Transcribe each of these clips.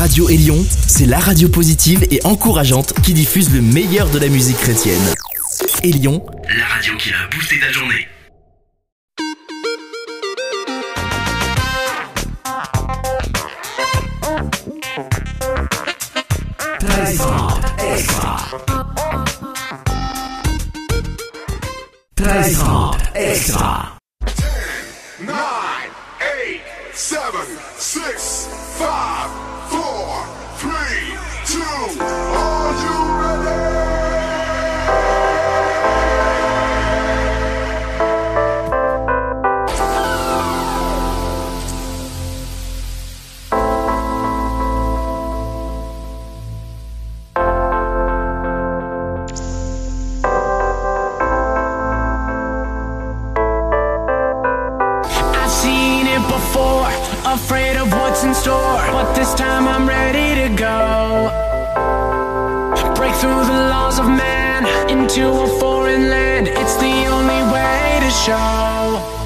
Radio Élion, c'est la radio positive et encourageante qui diffuse le meilleur de la musique chrétienne. Élion, la radio qui a boosté ta journée. extra. extra. 10, 9, 8, 7, 6, 5. seen it before, afraid of what's in store. But this time I'm ready to go. Break through the laws of man, into a foreign land. It's the only way to show.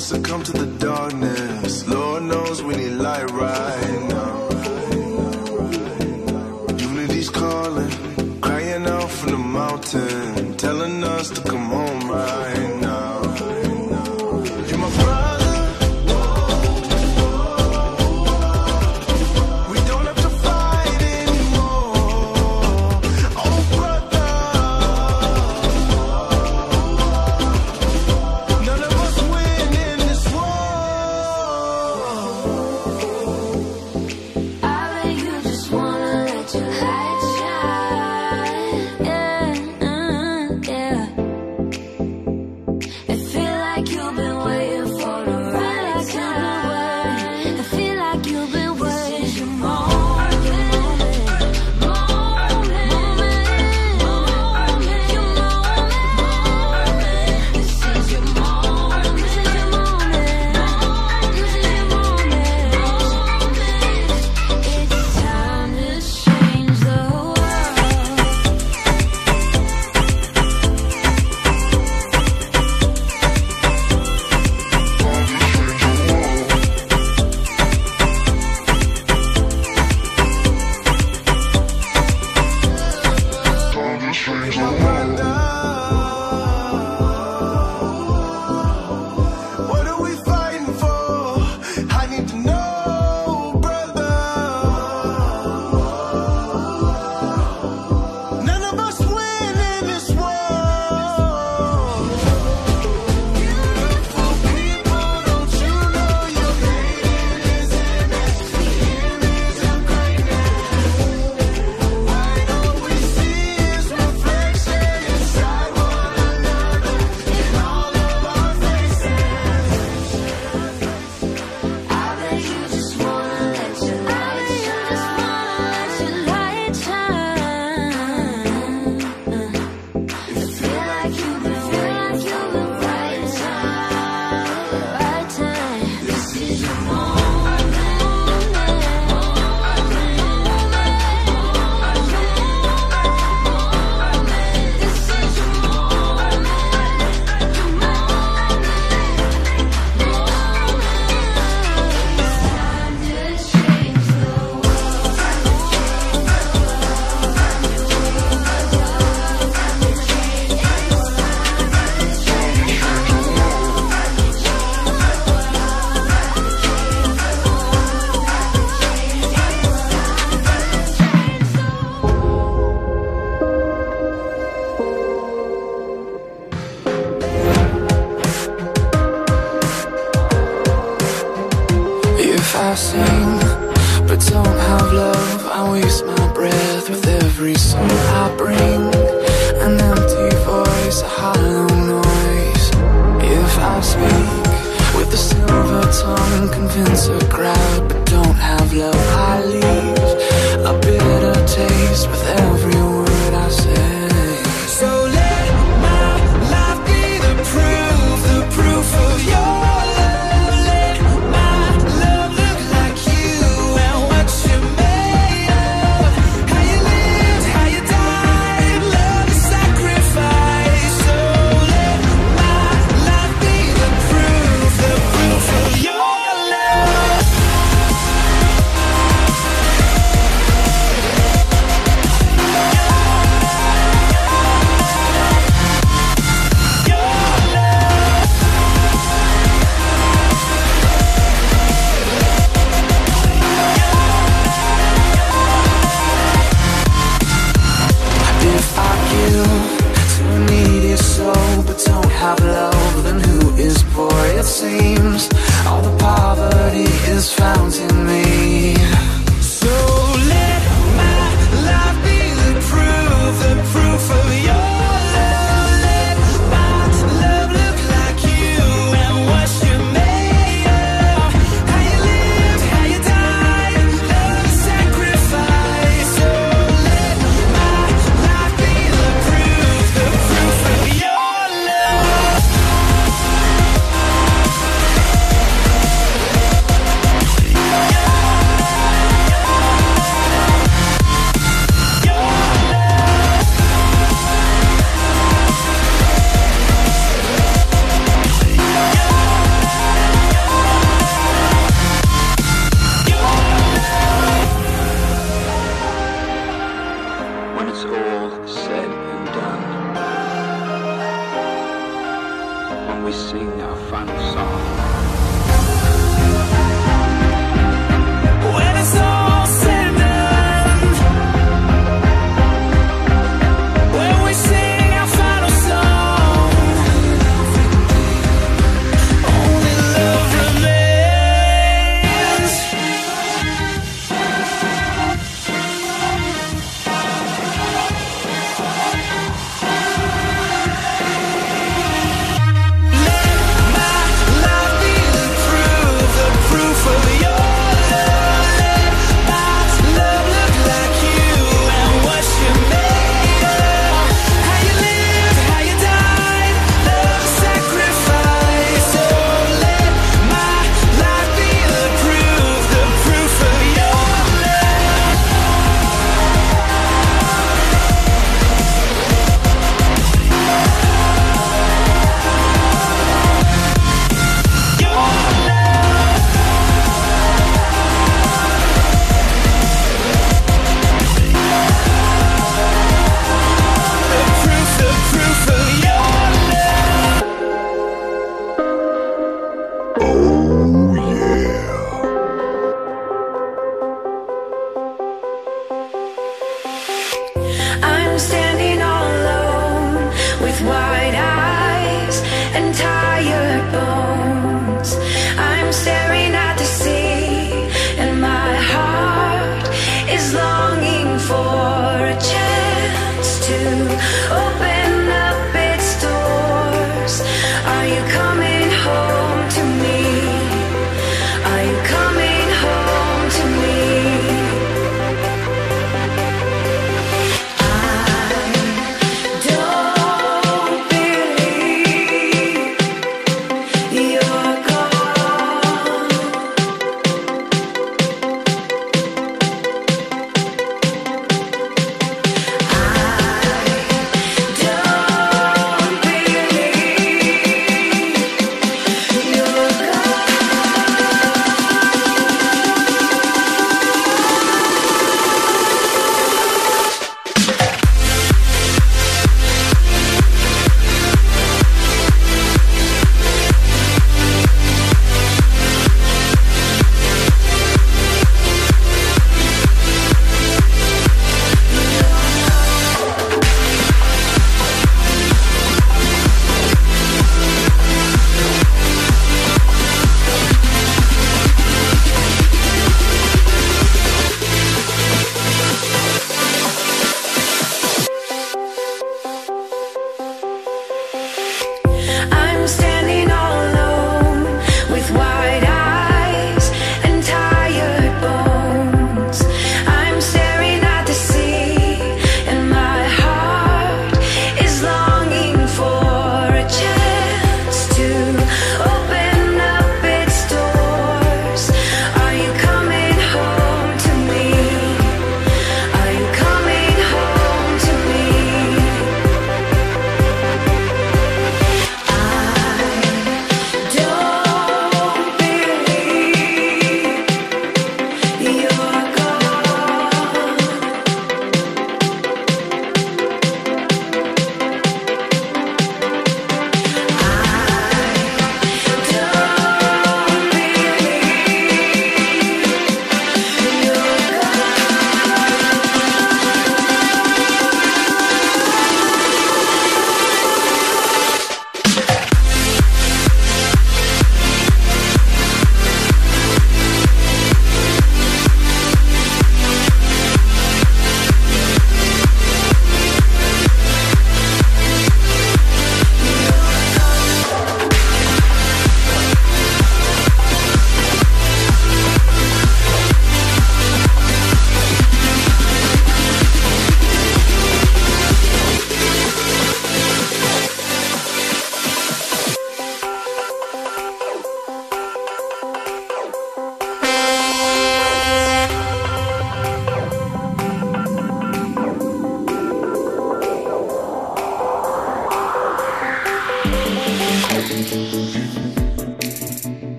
won't succumb to the darkness.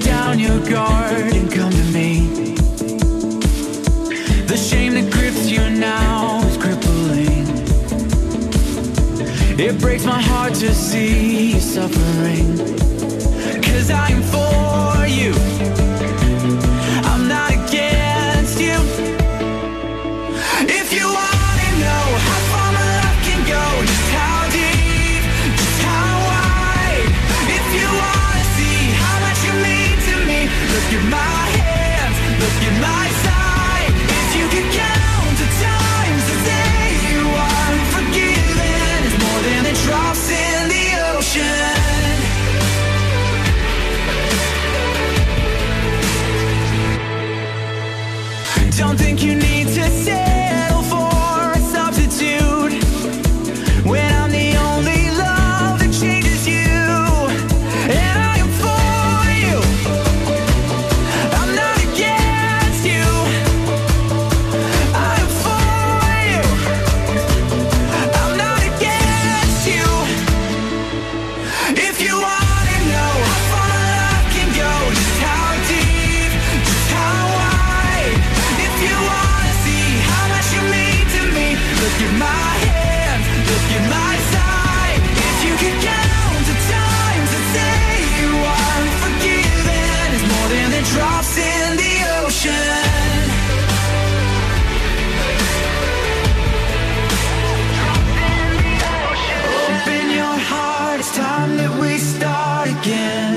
down your guard and come to me. The shame that grips you now is crippling. It breaks my heart to see you suffering. Cause I'm for you. you need time that we start again.